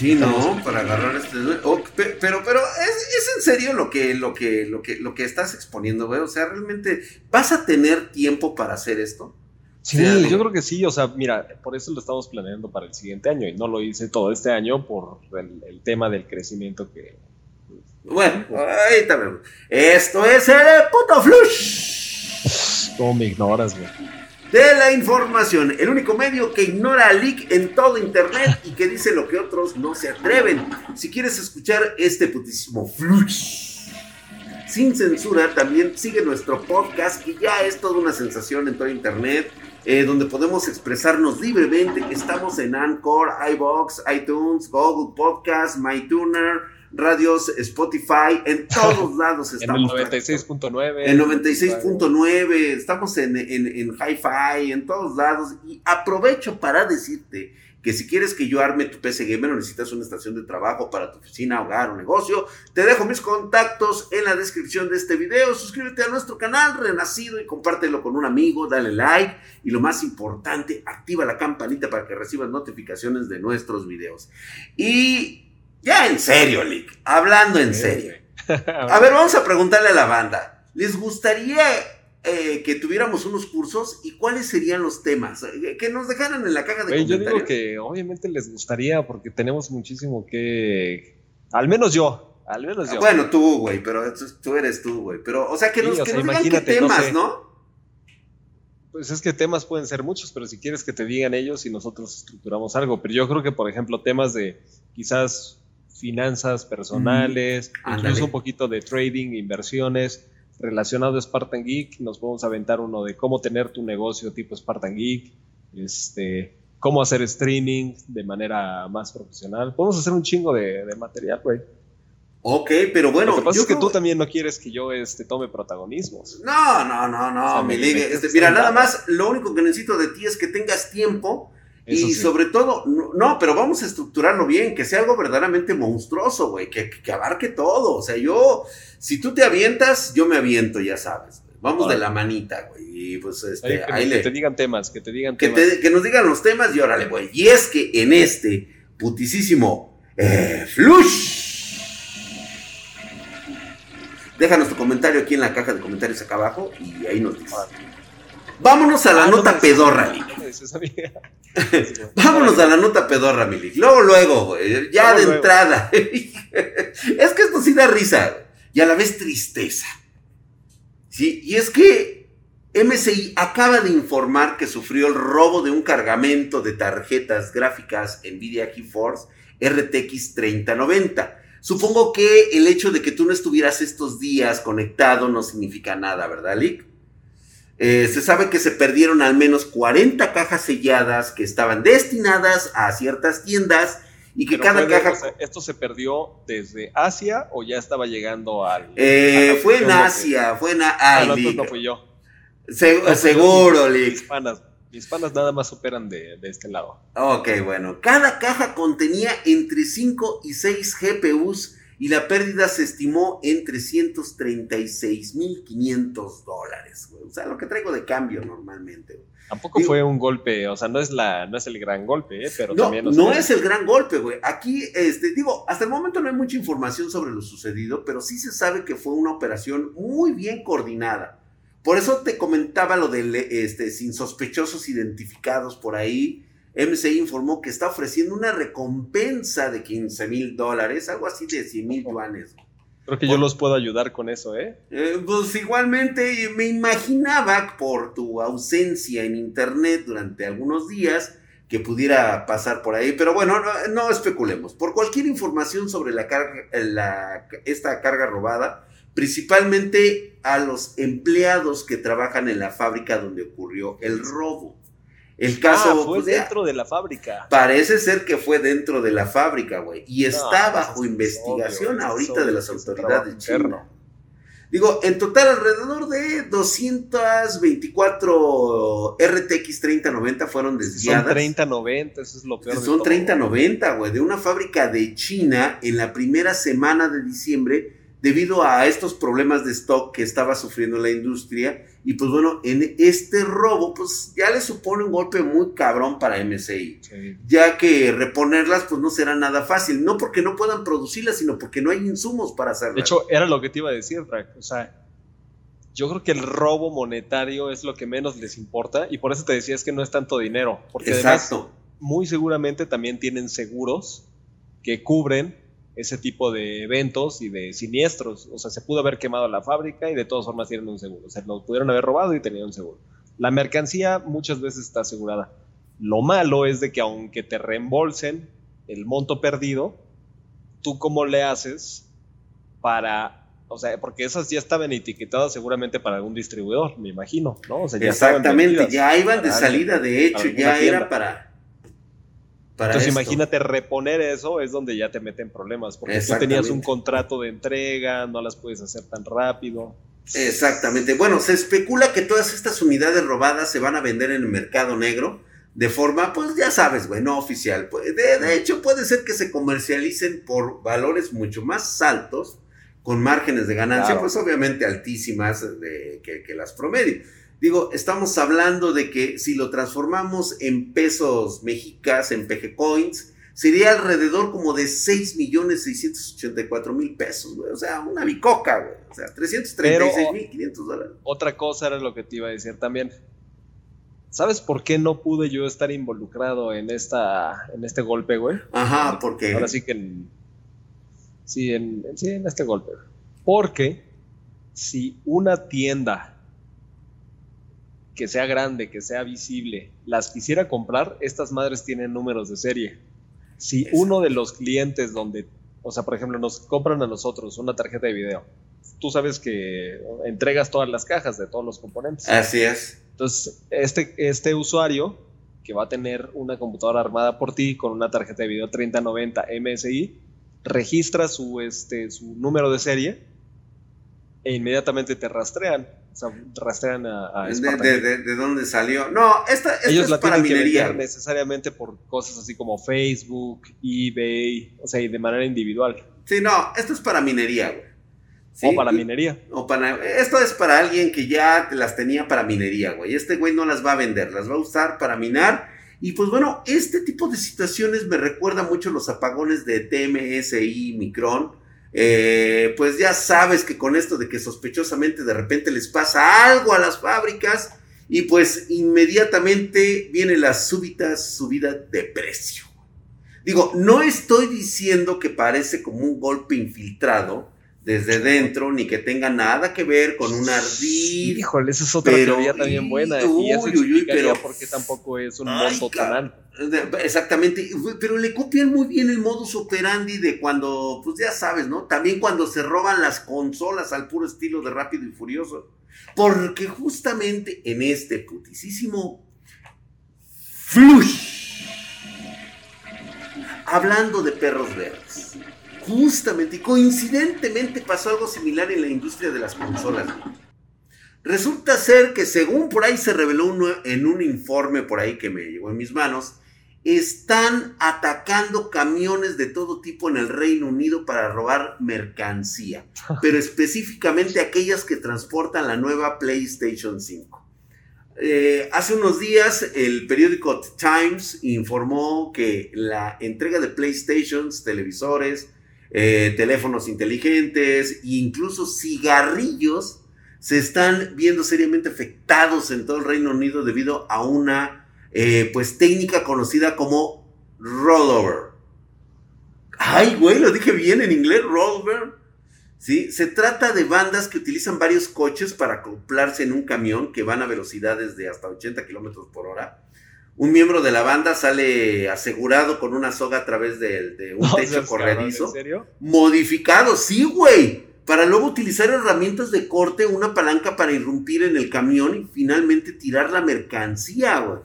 Sí, no, para agarrar este. oh, pe- pero, pero, ¿es, es en serio lo que, lo que, lo que, lo que estás exponiendo, güey. O sea, realmente, ¿vas a tener tiempo para hacer esto? Sí, yo creo que sí, o sea, mira, por eso lo estamos planeando para el siguiente año y no lo hice todo este año por el, el tema del crecimiento que... Bueno, ahí también. Esto es el puto flush ¿Cómo me ignoras, güey? De la información. El único medio que ignora a Leak en todo internet y que dice lo que otros no se atreven. Si quieres escuchar este putísimo flush sin censura, también sigue nuestro podcast que ya es toda una sensación en todo internet. eh, donde podemos expresarnos libremente. Estamos en Anchor, iBox, iTunes, Google Podcast, MyTuner, Radios, Spotify, en todos lados En el estamos. 96.9. En 96.9, estamos en, en, en Hi-Fi, en todos lados. Y aprovecho para decirte que si quieres que yo arme tu PC Gamer o necesitas una estación de trabajo para tu oficina, hogar o negocio, te dejo mis contactos en la descripción de este video. Suscríbete a nuestro canal Renacido y compártelo con un amigo, dale like y lo más importante, activa la campanita para que recibas notificaciones de nuestros videos. Y ya en serio, Lick, hablando en serio. A ver, vamos a preguntarle a la banda. ¿Les gustaría eh, que tuviéramos unos cursos y cuáles serían los temas? Eh, Que nos dejaran en la caja de yo comentarios. digo que obviamente les gustaría porque tenemos muchísimo que... Al menos yo, al menos Ah, yo. Bueno, tú, güey, pero tú, tú eres tú, güey. Pero, o sea, que Sí, nos, o que sea, nos digan qué imagínate, no temas, sé. ¿no? Pues es que temas pueden ser muchos, pero si quieres que te digan ellos y nosotros estructuramos algo. Pero yo creo que, por ejemplo, temas de quizás finanzas personales, Mm, ándale. incluso un poquito de trading, inversiones, relacionado a Spartan Geek, nos podemos aventar uno de cómo tener tu negocio tipo Spartan Geek, este, cómo hacer streaming de manera más profesional. Podemos hacer un chingo de, de material, güey. Ok, pero bueno. Lo que pasa yo es que creo- tú también no quieres que yo este, tome protagonismos. No, no, no, no, O sea, mi ligue. Este, mira, nada más, lo único que necesito de ti es que tengas tiempo Eso y sí. sobre todo, no, no, pero vamos a estructurarlo bien, que sea algo verdaderamente monstruoso, güey, que, que abarque todo. O sea, yo, si tú te avientas, yo me aviento, ya sabes. Vamos de la manita, güey. Y pues, este, que, ahí que le- te digan temas, que te digan que, temas. te- que nos digan los temas y órale, güey. Y es que en este putisísimo eh, flush. Déjanos tu comentario aquí en la caja de comentarios acá abajo y ahí nos dices. Vámonos a la no nota pedorra, amiga. Vámonos a la nota pedorra, Milik. Luego, luego, güey. Ya Luego, de entrada. es que esto sí da risa y a la vez tristeza. Sí, y es que MSI acaba de informar que sufrió el robo de un cargamento de tarjetas gráficas Nvidia GeForce RTX 3090. Supongo que el hecho de que tú no estuvieras estos días conectado no significa nada, ¿verdad, Lick? Eh, se sabe que se perdieron al menos 40 cajas selladas que estaban destinadas a ciertas tiendas y que Pero cada caja... o sea, ¿Esto se perdió desde Asia o ya estaba llegando al. Eh, fue en Asia, fue en... a- Ah, Ay, no, no fui yo. Se- No fui yo, seguro, Lick. Mis panas, mis panas nada más operan de, de este lado. Ok, bueno. Cada caja contenía entre 5 y 6 GPUs y la pérdida se estimó en 336.500 dólares, güey. O sea, lo que traigo de cambio normalmente, güey. Tampoco Digo- fue un golpe, o sea, no es la, no es el gran golpe, ¿eh? pero No, también. no sea, es el gran golpe, güey. Aquí, este, digo, hasta el momento no hay mucha información sobre lo sucedido, pero sí se sabe que fue una operación muy bien coordinada. Por eso te comentaba lo de este, sin sospechosos identificados por ahí. MCI informó que está ofreciendo una recompensa de 15 mil dólares, algo así de 100 mil yuanes. Creo que yo los puedo ayudar con eso, ¿eh? Eh, pues igualmente me imaginaba por tu ausencia en internet durante algunos días que pudiera pasar por ahí, pero bueno, no, no especulemos. Por cualquier información sobre la carga, la- esta carga robada, principalmente a los empleados que trabajan en la fábrica donde ocurrió el robo. El caso ah, fue pues, ya- dentro de la fábrica. Parece ser que fue dentro de la fábrica, güey. Y está bajo pues es investigación obvio, ahorita obvio de las autoridades chinas. Digo, en total alrededor de 224 RTX 3090 fueron Son desviadas. 30-90, eso es lo peor. Son todo. 3090, güey, de una fábrica de China en la primera semana de diciembre debido a estos problemas de stock que estaba sufriendo la industria Y pues bueno, en este robo, pues ya le supone un golpe muy cabrón para MSI. Ya que reponerlas, pues no será nada fácil. No porque no puedan producirlas, sino porque no hay insumos para hacerlas. De hecho, era lo que te iba a decir, Frank. O sea, yo creo que el robo monetario es lo que menos les importa. Y por eso te decía es que no es tanto dinero. Porque Exacto. muy seguramente también tienen seguros que cubren ese tipo de eventos y de siniestros. O sea, se pudo haber quemado la fábrica y de todas formas tienen un seguro. O sea, lo pudieron haber robado y tenían un seguro. La mercancía muchas veces está asegurada. Lo malo es de que aunque te reembolsen el monto perdido, ¿tú cómo le haces para... O sea, porque esas ya estaban etiquetadas seguramente para algún distribuidor, me imagino, ¿no? Exactamente, ya iban de salida, de hecho, ya era para entonces imagínate reponer eso es donde ya te meten problemas, porque tú tenías un contrato de entrega, no las puedes hacer tan rápido. Exactamente. Bueno, se especula que todas estas unidades robadas se van a vender en el mercado negro de forma, pues ya sabes, güey, no oficial. Pues, de, hecho, puede ser que se comercialicen por valores mucho más altos, con márgenes de ganancia, pues obviamente altísimas de, que, que las promedio. Digo, estamos hablando de que si lo transformamos en pesos mexicas, en PG Coins, sería alrededor como de 6 millones 684 mil pesos, güey. O sea, una bicoca, güey. O sea, 336 mil 500 dólares. Otra cosa era lo que te iba a decir también. ¿Sabes por qué no pude yo estar involucrado en esta en este golpe, güey? Ajá, porque ahora sí que en, sí, en, sí, en este golpe. Porque si una tienda que sea grande, que sea visible, las quisiera comprar, estas madres tienen números de serie. Si uno de los clientes donde, o sea, por ejemplo, nos compran a nosotros una tarjeta de video, tú sabes que entregas todas las cajas de todos los componentes. Así es. Entonces, este, este usuario que va a tener una computadora armada por ti con una tarjeta de video 3090 MSI, registra su, este, su número de serie e inmediatamente te rastrean. O sea, rastrean a, de, dónde salió? No, esta, Ellos es la para minería. necesariamente por cosas así como Facebook, eBay, o sea, y de manera individual. Sí, no, esto es para minería, güey. O para minería. O para, esto es para alguien que ya las tenía para minería, güey. Este güey no las va a vender, las va a usar para minar. Y pues bueno, este tipo de situaciones me recuerda mucho los apagones de TMSI, Micron, eh, pues ya sabes que con esto de que sospechosamente de repente les pasa algo a las fábricas y pues inmediatamente viene la súbita subida de precio. Digo, no estoy diciendo que parece como un golpe infiltrado, desde dentro, ni que tenga nada que ver con un ardid. Híjole, esa es otra teoría también buena. y eso explicaría por qué tampoco es un monto tan. Exactamente, pero le copian muy bien el modus operandi de cuando, pues ya sabes, ¿no? También cuando se roban las consolas al puro estilo de Rápido y Furioso. Porque justamente en este putisísimo flush, hablando de perros verdes, Justamente y coincidentemente pasó algo similar en la industria de las consolas. Resulta ser que según por ahí se reveló en un informe por ahí que me llegó en mis manos, están atacando camiones de todo tipo en el Reino Unido para robar mercancía, pero específicamente aquellas que transportan la nueva PlayStation 5. Eh, hace unos días el periódico Times informó que la entrega de PlayStations, televisores, eh, teléfonos inteligentes e incluso cigarrillos se están viendo seriamente afectados en todo el Reino Unido debido a una eh, pues técnica conocida como rollover. Ay, güey, lo dije bien en inglés, rollover. ¿Sí? Se trata de bandas que utilizan varios coches para acoplarse en un camión que van a velocidades de hasta 80 kilómetros por hora un miembro de la banda sale asegurado con una soga a través de, un techo corredizo. ¿En serio? Modificado, sí, güey. Para luego utilizar herramientas de corte, una palanca para irrumpir en el camión y finalmente tirar la mercancía, güey.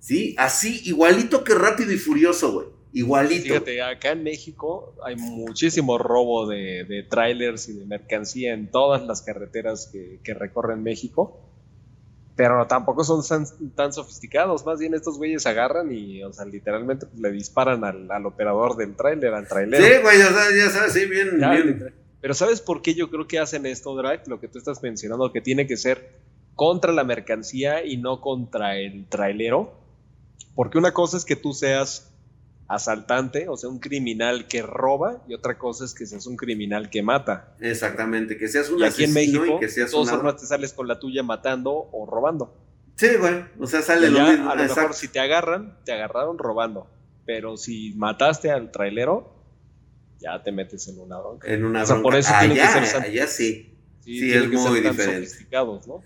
Sí, así, igualito que rápido y furioso, güey. Igualito. Fíjate, acá en México hay muchísimo robo de, trailers y de mercancía en todas las carreteras que, que recorren México pero tampoco son tan, sofisticados. Más bien estos güeyes agarran y, o sea, literalmente pues, le disparan al, operador del tráiler, al trailer. Sí, güey, ya sabes, sí, bien, Pero ¿sabes por qué yo creo que hacen esto, Drake? Lo que tú estás mencionando, que tiene que ser contra la mercancía y no contra el trailero. Porque una cosa es que tú seas asaltante, o sea, un criminal que roba, y otra cosa es que seas un criminal que mata. Exactamente, que seas un y aquí en México, y que seas todos una... te sales con la tuya matando o robando. Sí, güey, o sea, sale lo mismo. A lo mejor si te agarran, te agarraron robando, pero si mataste al trailero, ya te metes en una bronca. En una o sea, por eso tienen que ser allá sí. Sí, es muy diferente. sofisticados, ¿no?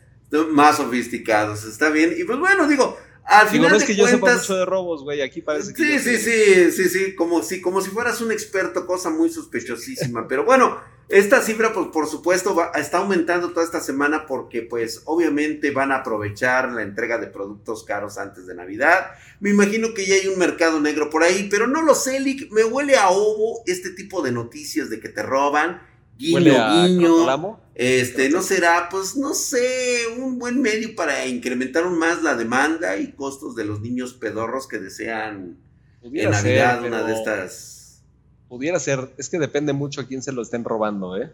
Más sofisticados, está bien. Y pues bueno, digo, al final no es que yo sepa mucho de robos, güey, aquí parece que Sí, sí, sí, sí, sí, como si, como si fueras un experto, cosa muy sospechosísima. Pero bueno, esta cifra, pues por supuesto, va, está aumentando toda esta semana porque, pues, obviamente van a aprovechar la entrega de productos caros antes de Navidad. Me imagino que ya hay un mercado negro por ahí, pero no lo sé, Lick, me huele a ovo este tipo de noticias de que te roban guiño, guiño. Este, no será, pues, no sé, un buen medio para incrementar aún más la demanda y costos de los niños pedorros que desean en Navidad una de estas. Pudiera ser, es que depende mucho a quién se lo estén robando, ¿eh?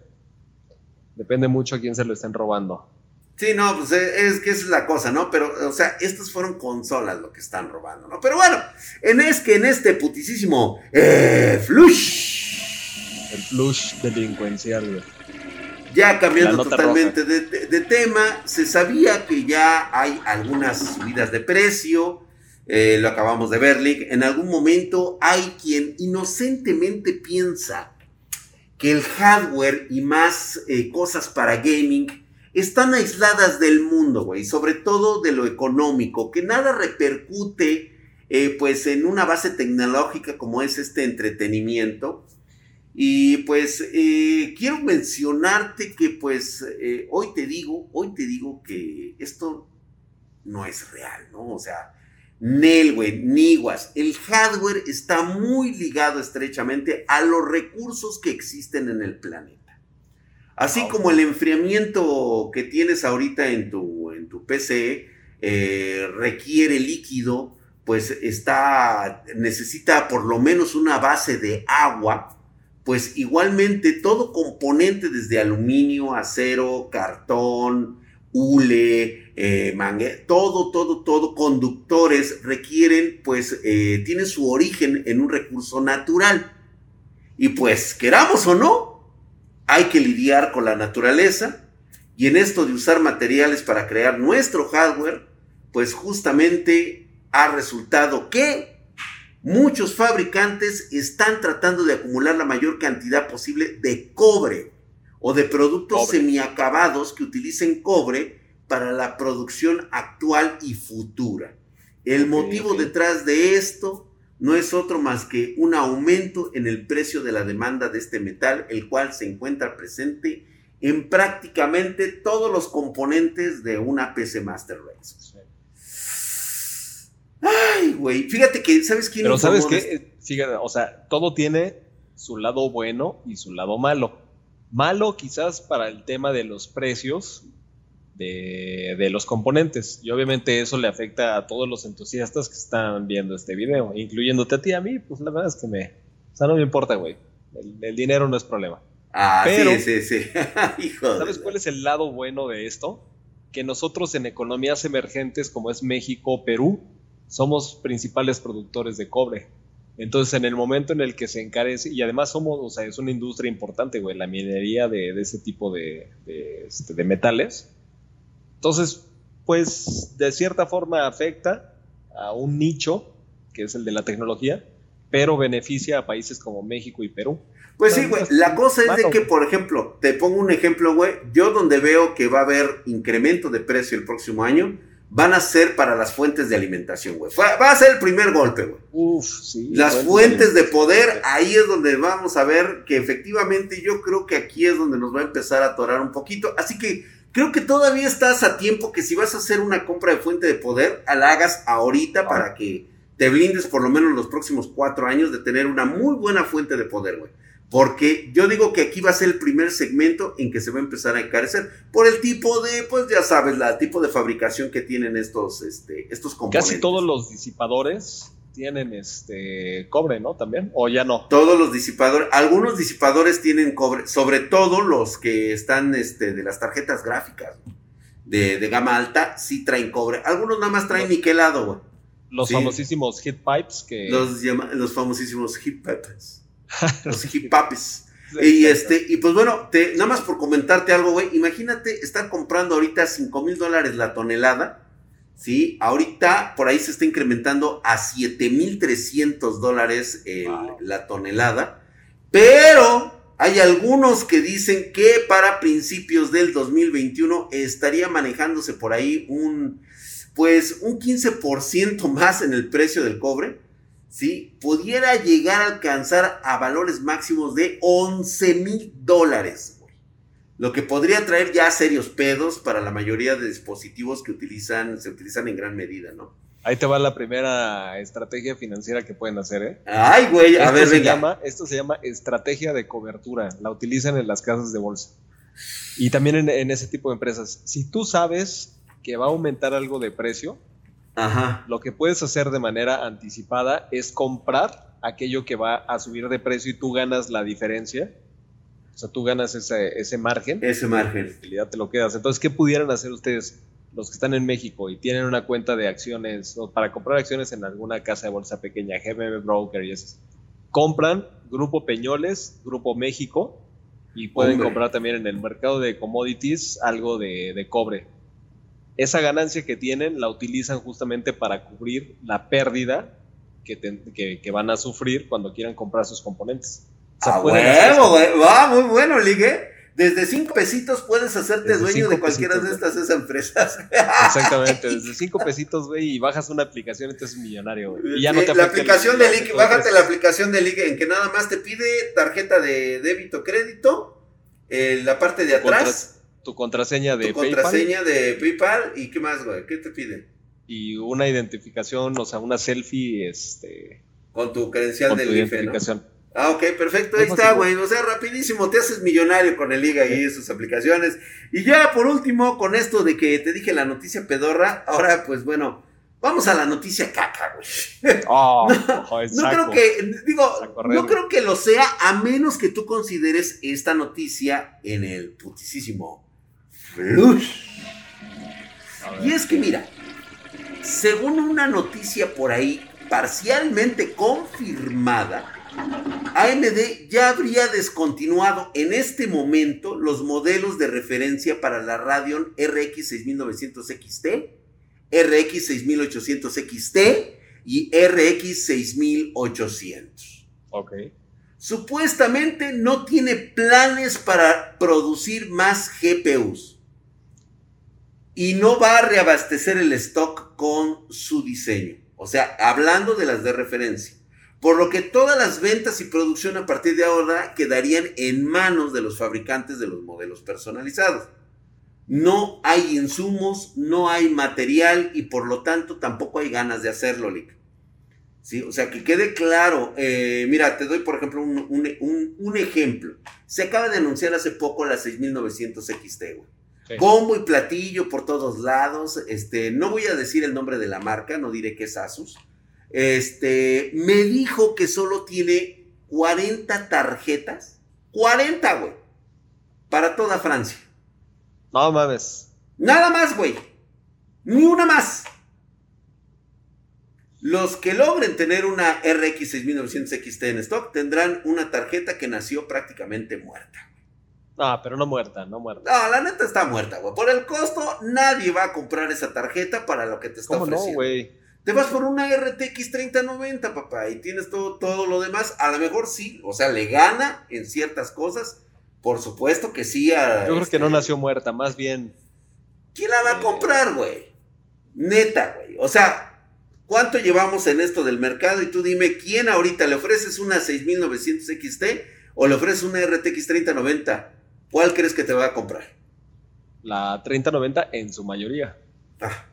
Depende mucho a quién se lo estén robando. Sí, no, pues eh, es que esa es la cosa, ¿no? Pero, o sea, estas fueron consolas lo que están robando, ¿no? Pero bueno, en es que en este putisísimo eh, flush el flush delincuencial, Ya cambiando totalmente de, tema, se sabía que ya hay algunas subidas de precio, eh, lo acabamos de ver, Lick. En algún momento hay quien inocentemente piensa que el hardware y más eh, cosas para gaming están aisladas del mundo, güey, sobre todo de lo económico, que nada repercute eh, pues en una base tecnológica como es este entretenimiento y pues eh, quiero mencionarte que pues eh, hoy te digo, hoy te digo que esto no es real, ¿no? O sea, Nel, güey, Niguas, el hardware está muy ligado estrechamente a los recursos que existen en el planeta. Así como el enfriamiento que tienes ahorita en tu, en tu PC eh, requiere líquido, pues está, necesita por lo menos una base de agua pues igualmente todo componente desde aluminio, acero, cartón, hule, eh, todo, todo, todo, conductores requieren, pues, eh, tienen su origen en un recurso natural. Y pues, queramos o no, hay que lidiar con la naturaleza y en esto de usar materiales para crear nuestro hardware, pues justamente ha resultado que muchos fabricantes están tratando de acumular la mayor cantidad posible de cobre o de productos semiacabados que utilicen cobre para la producción actual y futura. El motivo detrás de esto no es otro más que un aumento en el precio de la demanda de este metal, el cual se encuentra presente en prácticamente todos los componentes de una PC Master Race. Güey. Fíjate que, ¿sabes quién? Pero ¿sabes qué? Fíjate, o sea, todo tiene su lado bueno y su lado malo. Malo quizás para el tema de los precios de, de, los componentes. Y obviamente eso le afecta a todos los entusiastas que están viendo este video, incluyéndote a ti, a mí, pues la verdad es que me... O sea, no me importa, güey. El, dinero no es problema. Ah, Pero, sí, sí, sí. Hijo ¿Sabes cuál es el lado bueno de esto? Que nosotros en economías emergentes como es México, Perú, somos principales productores de cobre. Entonces, en el momento en el que se encarece, y además somos, o sea, es una industria importante, güey, la minería de, ese tipo de, este, de, metales. Entonces, pues, de cierta forma afecta a un nicho, que es el de la tecnología, pero beneficia a países como México y Perú. Pues sí, güey, la cosa es de que, por ejemplo, te pongo un ejemplo, güey, yo donde veo que va a haber incremento de precio el próximo año, van a ser para las fuentes de alimentación, güey. Va a ser el primer golpe, güey. Uf, sí. Las fuentes de poder, ahí es donde vamos a ver que efectivamente yo creo que aquí es donde nos va a empezar a atorar un poquito. Así que creo que todavía estás a tiempo que si vas a hacer una compra de fuente de poder, la hagas ahorita ah. para que te blindes por lo menos los próximos cuatro años de tener una muy buena fuente de poder, güey. Porque yo digo que aquí va a ser el primer segmento en que se va a empezar a encarecer por el tipo de, pues ya sabes, el tipo de fabricación que tienen estos, este, estos componentes. Casi todos los disipadores tienen este cobre, ¿no? También, o ya no. Todos los disipadores, algunos disipadores tienen cobre, sobre todo los que están este, de las tarjetas gráficas. de, de gama alta sí traen cobre. Algunos nada más traen niquelado, güey. Los Sí. famosísimos hit pipes que... Los, los famosísimos hip pipes. los hip pipes. Y este, y pues bueno, te, nada más por comentarte algo, güey. Imagínate estar comprando ahorita 5 mil dólares la tonelada. ¿Sí? Ahorita por ahí se está incrementando a 7 mil 300 dólares el- Wow. la tonelada. Pero hay algunos que dicen que para principios del 2021 estaría manejándose por ahí un, pues, un 15% más en el precio del cobre. ¿Sí? Pudiera llegar a alcanzar a valores máximos de 11 mil dólares. Lo que podría traer ya serios pedos para la mayoría de dispositivos que utilizan, se utilizan en gran medida, ¿no? Ahí te va la primera estrategia financiera que pueden hacer, ¿eh? Ay, güey, a esto, ver, se venga. llama, esto se llama estrategia de cobertura. La utilizan en las casas de bolsa. Y también en, en ese tipo de empresas. Si tú sabes que va a aumentar algo de precio, Ajá. lo que puedes hacer de manera anticipada es comprar aquello que va a subir de precio y tú ganas la diferencia. O sea, tú ganas ese, ese margen. Ese margen. En realidad te lo quedas. Entonces, ¿qué pudieran hacer ustedes, los que están en México y tienen una cuenta de acciones o para comprar acciones en alguna casa de bolsa pequeña, GMM Broker y esas? Compran Grupo Peñoles, Grupo México y pueden Hombre. comprar también en el mercado de commodities algo de, de cobre. Esa ganancia que tienen la utilizan justamente para cubrir la pérdida que, que- que van a sufrir cuando quieran comprar sus componentes. O sea, A pueden hacer huevo, güey. Va, muy bueno, Ligue. Desde 5 pesitos puedes hacerte Desde dueño cinco de cualquiera de estas esas empresas. Exactamente, desde 5 pesitos, güey, y bajas una aplicación y te haces millonario, güey. Y ya no Eh, te la aplicación de Ligue, bájate la aplicación de Ligue en que nada más te pide tarjeta de débito crédito, en la parte de atrás, Tu contraseña de tu PayPal contraseña de PayPal y qué más, güey, ¿qué te pide? y una identificación, o sea, una selfie, este, Con tu credencial con del tu IFE, ¿no? identificación. Ah, ok, perfecto, ahí está, güey, o sea, rapidísimo, te haces millonario con el Liga ahí, sus aplicaciones. Y ya, por último, con esto de que te dije la noticia pedorra, ahora, pues bueno, vamos a la noticia caca, güey. Oh, No creo que, digo, no creo que lo sea a menos que tú consideres esta noticia en el putisísimo Y es que mira, según una noticia por ahí parcialmente confirmada, AMD ya habría descontinuado en este momento los modelos de referencia para la Radeon RX 6900 XT, RX 6800 XT y RX 6800. Ok. Supuestamente no tiene planes para producir más GPUs. Y no va a reabastecer el stock con su diseño. O sea, hablando de las de referencia. Por lo que todas las ventas y producción a partir de ahora quedarían en manos de los fabricantes de los modelos personalizados. No hay insumos, no hay material y por lo tanto tampoco hay ganas de hacerlo, Lick. ¿Sí? O sea, que quede claro. eh, mira, te doy por ejemplo un, un- un- ejemplo. Se acaba de anunciar hace poco la 6900 XT, güey. Sí. Bombo y platillo por todos lados. Este, no voy a decir el nombre de la marca, no diré que es Asus. Este, me dijo que solo tiene 40 tarjetas. 40, güey. Para toda Francia. No mames. Nada más, güey. Ni una más. Los que logren tener una RX 6900 XT en stock tendrán una tarjeta que nació prácticamente muerta. No, pero no muerta, no muerta. No, la neta está muerta, güey. Por el costo, nadie va a comprar esa tarjeta para lo que te está ¿Cómo no, ofreciendo. güey? Te vas por una RTX 3090, papá, y tienes todo, todo lo demás. A lo mejor sí, o sea, le gana en ciertas cosas. Por supuesto que sí. a, Yo creo que no este, nació muerta, más bien. ¿Quién la va a comprar, güey? Neta, güey. O sea, ¿cuánto llevamos en esto del mercado? Y tú dime, ¿quién ahorita le ofreces una 6900 XT o le ofreces una RTX 3090? ¿Cuál crees que te va a comprar? La 3090 en su mayoría. Ah.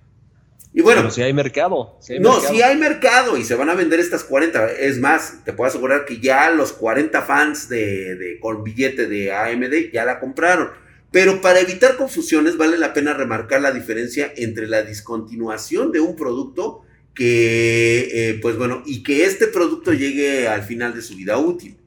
Y bueno, Pero si hay mercado. si hay no, mercado. si hay mercado y se van a vender estas 40. Es más, te puedo asegurar que ya los 40 fans de, de- con billete de AMD ya la compraron. Pero para evitar confusiones vale la pena remarcar la diferencia entre la discontinuación de un producto que, eh, pues bueno, y que este producto llegue al final de su vida útil.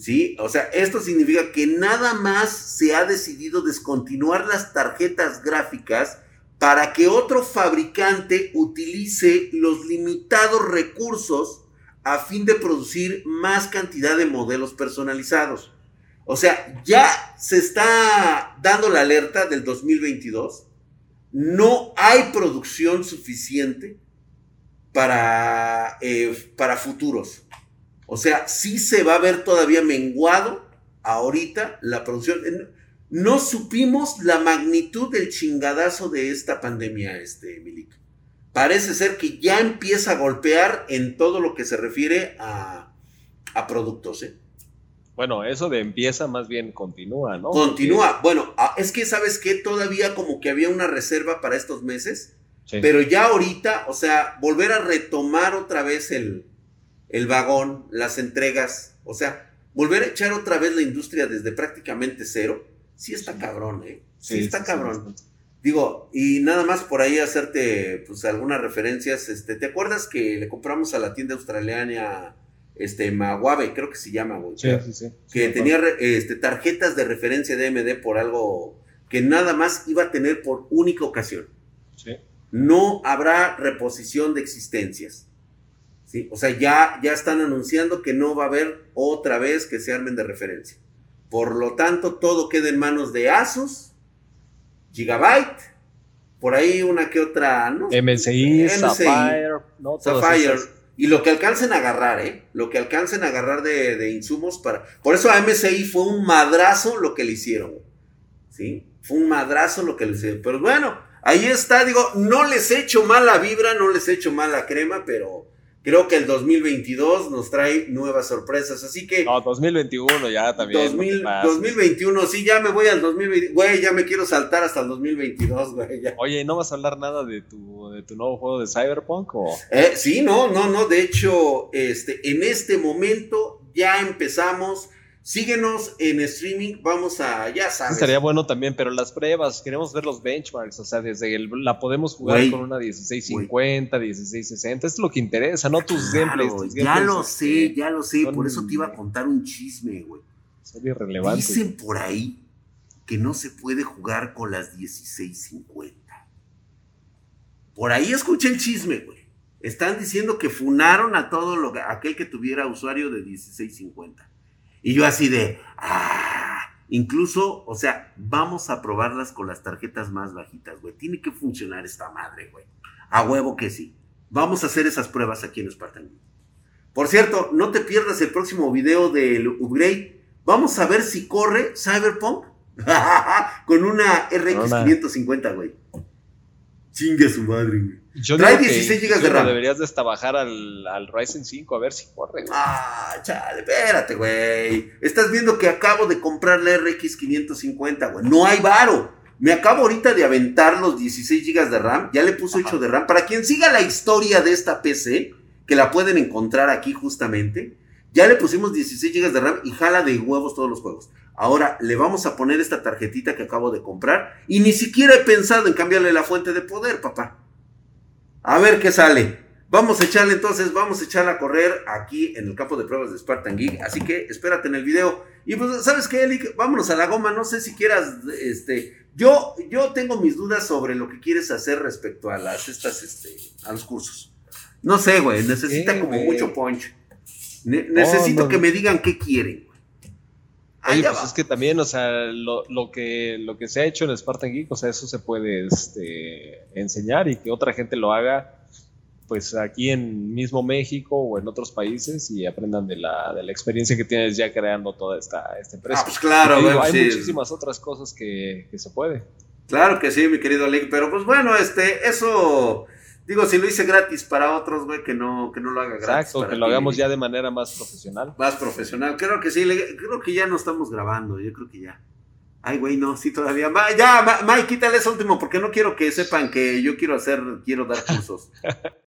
¿Sí? O sea, esto significa que nada más se ha decidido descontinuar las tarjetas gráficas para que otro fabricante utilice los limitados recursos a fin de producir más cantidad de modelos personalizados. O sea, ya se está dando la alerta del 2022. No hay producción suficiente para, eh, para futuros. O sea, sí se va a ver todavía menguado ahorita la producción no supimos la magnitud del chingadazo de esta pandemia, este, Milik. Parece ser que ya empieza a golpear en todo lo que se refiere a, a productos, ¿eh? Bueno, eso de empieza más bien continúa, ¿no? Continúa. Bueno, es que sabes que todavía como que había una reserva para estos meses, pero ya ahorita, o sea, volver a retomar otra vez el, el vagón, las entregas, o sea, volver a echar otra vez la industria desde prácticamente cero, sí está cabrón, ¿eh? Sí, está cabrón. Digo, y nada más por ahí hacerte pues algunas referencias, este, ¿te acuerdas que le compramos a la tienda australiana este Maguave, creo que se llama, güey? Sí, sí, sí. Que tenía este, tarjetas de referencia de MD por algo que nada más iba a tener por única ocasión. Sí. No habrá reposición de existencias. ¿Sí? O sea, ya, ya están anunciando que no va a haber otra vez que se armen de referencia. Por lo tanto, todo queda en manos de Asus, Gigabyte, por ahí una que otra, ¿no? MSI, Sapphire, ¿no? Sapphire. Y lo que alcancen a agarrar, ¿eh? Lo que alcancen a agarrar de, insumos para... Por eso a MSI fue un madrazo lo que le hicieron, ¿sí? Fue un madrazo lo que le hicieron. Pero bueno, ahí está, digo, no les he hecho mala vibra, no les he hecho mala crema, pero Creo que el 2022 nos trae nuevas sorpresas, así que... No, 2021 ya también. 2021, sí, ya me voy al 2021. Güey, ya me quiero saltar hasta el 2022, güey. Oye, ¿no vas a hablar nada de tu, de tu nuevo juego de Cyberpunk? O? Eh, sí, no, no, no. De hecho, este, en este momento ya empezamos Síguenos en streaming, vamos a, ya sabes. Estaría bueno también, pero las pruebas, queremos ver los benchmarks, o sea, desde el, la podemos jugar con una 1650, 1660, es lo que interesa, no tus gameplays. ya lo sé, ya lo sé, por eso te iba a contar un chisme, güey. Sería irrelevante. Dicen por ahí que no se puede jugar con las 1650. Por ahí escuché el chisme, güey. Están diciendo que funaron a todo lo, aquel que tuviera usuario de 1650. Y yo así de, ah, incluso, o sea, vamos a probarlas con las tarjetas más bajitas, güey. Tiene que funcionar esta madre, güey. A huevo que sí. Vamos a hacer esas pruebas aquí en Spartan. Por cierto, no te pierdas el próximo video del upgrade. Vamos a ver si corre Cyberpunk con una RX 550, güey. Chingue su madre, güey. Trae 16 GB de RAM. Deberías de hasta bajar al, al Ryzen 5 a ver si corre. Ah, chale, espérate, güey. Estás viendo que acabo de comprar la RX 550, güey. No hay varo. Me acabo ahorita de aventar los 16 GB de RAM. Ya le puse 8 de RAM. Para quien siga la historia de esta PC, que la pueden encontrar aquí justamente, ya le pusimos 16 GB de RAM y jala de huevos todos los juegos. Ahora le vamos a poner esta tarjetita que acabo de comprar y ni siquiera he pensado en cambiarle la fuente de poder, papá. A ver qué sale. Vamos a echarle entonces, vamos a echarle a correr aquí en el campo de pruebas de Spartan Geek. Así que espérate en el video. Y pues, ¿sabes qué, Eli? Vámonos a la goma. No sé si quieras, este, yo, yo tengo mis dudas sobre lo que quieres hacer respecto a las, estas, este, a los cursos. No sé, güey, necesita como mucho punch. necesito que me digan qué quieren. Oye, pues es que también, o sea, lo, lo, que, lo que se ha hecho en Spartan Geek, o sea, eso se puede este, enseñar y que otra gente lo haga, pues aquí en mismo México o en otros países y aprendan de la, de la experiencia que tienes ya creando toda esta, esta empresa. Ah, pues claro, hay muchísimas otras cosas que, que se puede. Claro que sí, mi querido Link, pero pues bueno, este, eso Digo, si lo hice gratis para otros, güey, que no, que no lo haga gratis. Exacto, que lo hagamos ya de manera más profesional. Más profesional. Creo que sí, creo que ya no estamos grabando, yo creo que ya. Ay, güey, no, sí todavía. ya, Mike, quítale eso último, porque no quiero que sepan que yo quiero hacer, quiero dar cursos.